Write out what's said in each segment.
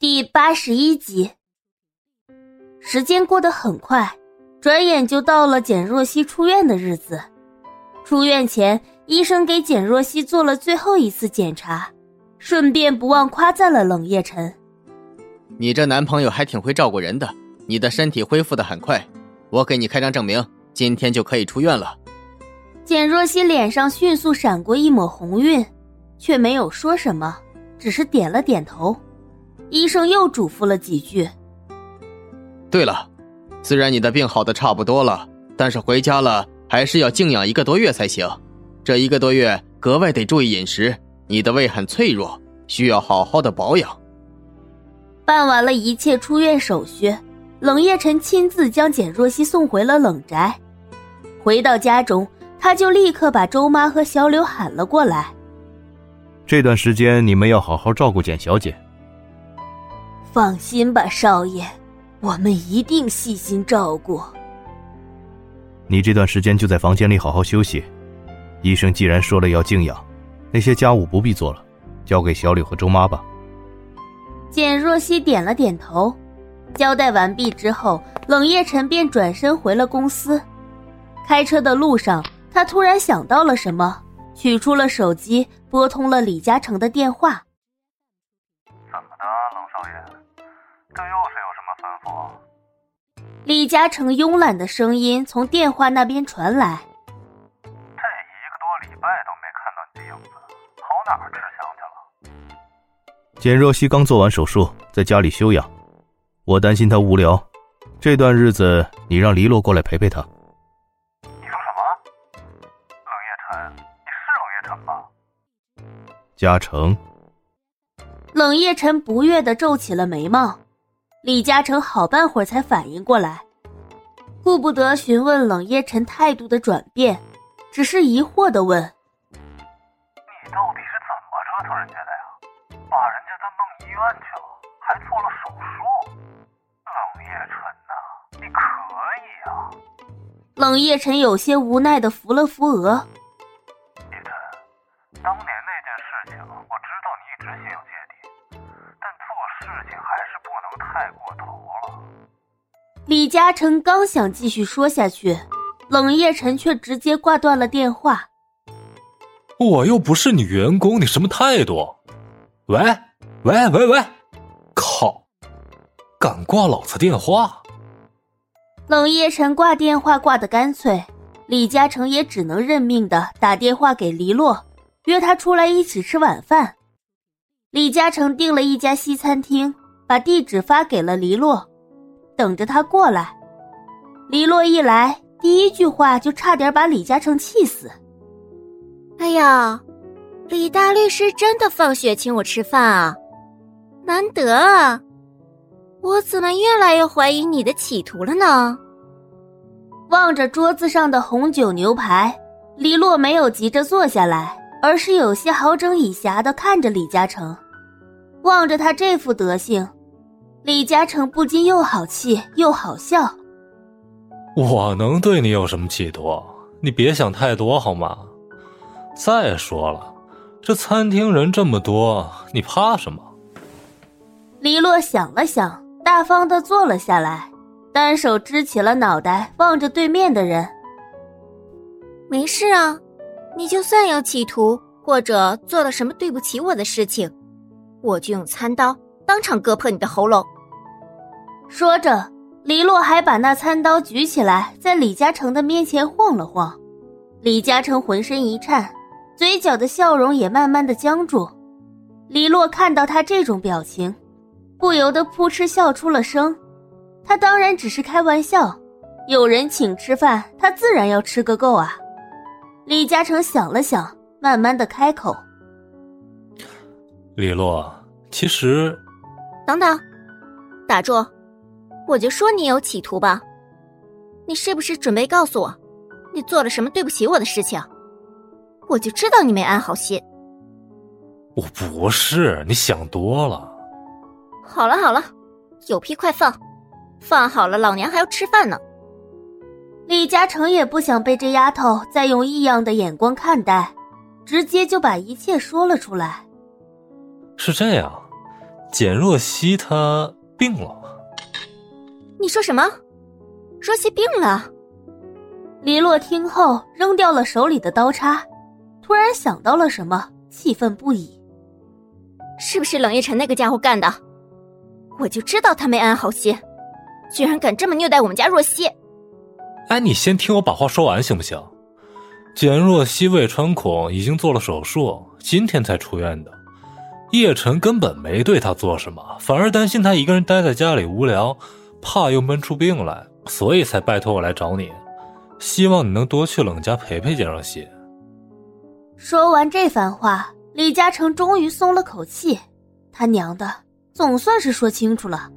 第八十一集，时间过得很快，转眼就到了简若曦出院的日子。出院前，医生给简若曦做了最后一次检查，顺便不忘夸赞了冷夜晨：“你这男朋友还挺会照顾人的，你的身体恢复的很快，我给你开张证明，今天就可以出院了。”简若曦脸上迅速闪过一抹红晕，却没有说什么，只是点了点头。医生又嘱咐了几句。对了，虽然你的病好的差不多了，但是回家了还是要静养一个多月才行。这一个多月格外得注意饮食，你的胃很脆弱，需要好好的保养。办完了一切出院手续，冷夜晨亲自将简若曦送回了冷宅。回到家中，他就立刻把周妈和小柳喊了过来。这段时间你们要好好照顾简小姐。放心吧，少爷，我们一定细心照顾。你这段时间就在房间里好好休息。医生既然说了要静养，那些家务不必做了，交给小柳和周妈吧。简若曦点了点头，交代完毕之后，冷夜晨便转身回了公司。开车的路上，他突然想到了什么，取出了手机，拨通了李嘉诚的电话。怎么的，冷少爷？这又是有什么吩咐？李嘉诚慵懒的声音从电话那边传来。这一个多礼拜都没看到你的影子，跑哪儿吃香去了？简若曦刚做完手术，在家里休养。我担心她无聊，这段日子你让黎洛过来陪陪她。你说什么？冷夜晨，你是冷夜晨吧？嘉诚。冷夜晨不悦的皱起了眉毛。李嘉诚好半会儿才反应过来，顾不得询问冷夜晨态度的转变，只是疑惑的问：“你到底是怎么折腾人家的呀？把人家都弄医院去了，还做了手术？冷夜晨呐，你可以啊！”冷夜晨有些无奈的扶了扶额：“太过头了。”李嘉诚刚想继续说下去，冷夜晨却直接挂断了电话。我又不是你员工，你什么态度？喂，喂，喂，喂！靠，敢挂老子电话！冷夜晨挂电话挂的干脆，李嘉诚也只能认命的打电话给黎洛，约他出来一起吃晚饭。李嘉诚订了一家西餐厅，把地址发给了黎洛，等着他过来。黎洛一来，第一句话就差点把李嘉诚气死。哎呀，李大律师真的放血请我吃饭啊，难得啊！我怎么越来越怀疑你的企图了呢？望着桌子上的红酒牛排，黎洛没有急着坐下来，而是有些好整以暇的看着李嘉诚。望着他这副德行，李嘉诚不禁又好气又好笑。我能对你有什么企图？你别想太多好吗？再说了，这餐厅人这么多，你怕什么？黎洛想了想。大方的坐了下来，单手支起了脑袋，望着对面的人。没事啊，你就算有企图或者做了什么对不起我的事情，我就用餐刀当场割破你的喉咙。说着，李洛还把那餐刀举起来，在李嘉诚的面前晃了晃。李嘉诚浑身一颤，嘴角的笑容也慢慢的僵住。李洛看到他这种表情。不由得扑哧笑出了声，他当然只是开玩笑，有人请吃饭，他自然要吃个够啊。李嘉诚想了想，慢慢的开口：“李洛，其实……等等，打住！我就说你有企图吧，你是不是准备告诉我，你做了什么对不起我的事情？我就知道你没安好心。我不是，你想多了。”好了好了，有屁快放！放好了，老娘还要吃饭呢。李嘉诚也不想被这丫头再用异样的眼光看待，直接就把一切说了出来。是这样，简若曦她病了。你说什么？若曦病了？黎洛听后扔掉了手里的刀叉，突然想到了什么，气愤不已。是不是冷夜晨那个家伙干的？我就知道他没安好心，居然敢这么虐待我们家若曦！哎，你先听我把话说完行不行？简若曦胃穿孔已经做了手术，今天才出院的。叶晨根本没对他做什么，反而担心他一个人待在家里无聊，怕又闷出病来，所以才拜托我来找你。希望你能多去冷家陪陪江若曦。说完这番话，李嘉诚终于松了口气。他娘的，总算是说清楚了。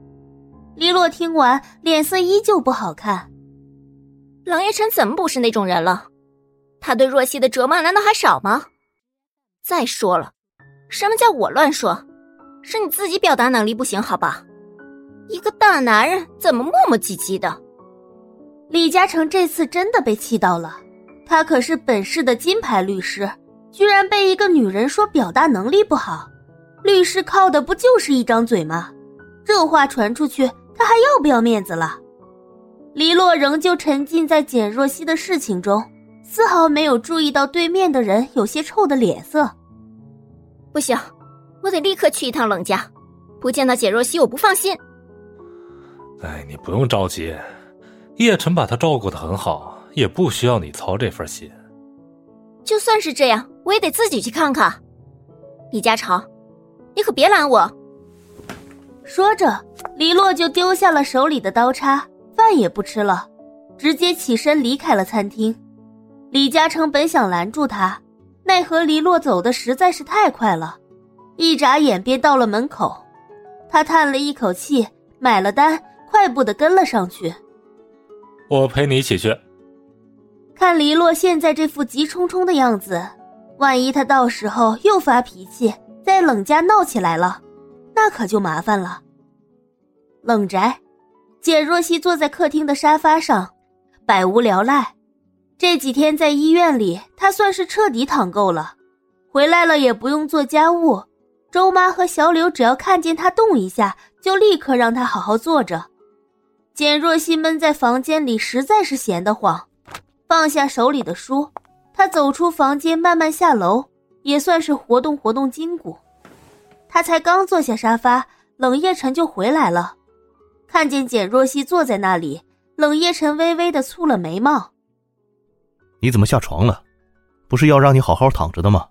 黎洛听完，脸色依旧不好看。冷夜晨怎么不是那种人了？他对若曦的折磨难道还少吗？再说了，什么叫我乱说？是你自己表达能力不行，好吧？一个大男人怎么磨磨唧唧的？李嘉诚这次真的被气到了，他可是本市的金牌律师，居然被一个女人说表达能力不好。律师靠的不就是一张嘴吗？这话传出去，他还要不要面子了？黎洛仍旧沉浸在简若曦的事情中，丝毫没有注意到对面的人有些臭的脸色。不行，我得立刻去一趟冷家，不见到简若曦我不放心。哎，你不用着急。叶晨把他照顾的很好，也不需要你操这份心。就算是这样，我也得自己去看看。李嘉诚，你可别拦我！说着，李洛就丢下了手里的刀叉，饭也不吃了，直接起身离开了餐厅。李嘉诚本想拦住他，奈何黎洛走的实在是太快了，一眨眼便到了门口。他叹了一口气，买了单，快步的跟了上去。我陪你一起去。看黎洛现在这副急冲冲的样子，万一他到时候又发脾气，在冷家闹起来了，那可就麻烦了。冷宅，简若曦坐在客厅的沙发上，百无聊赖。这几天在医院里，他算是彻底躺够了，回来了也不用做家务。周妈和小柳只要看见他动一下，就立刻让他好好坐着。简若曦闷在房间里，实在是闲得慌，放下手里的书，她走出房间，慢慢下楼，也算是活动活动筋骨。她才刚坐下沙发，冷夜晨就回来了。看见简若曦坐在那里，冷夜晨微微的蹙了眉毛：“你怎么下床了？不是要让你好好躺着的吗？”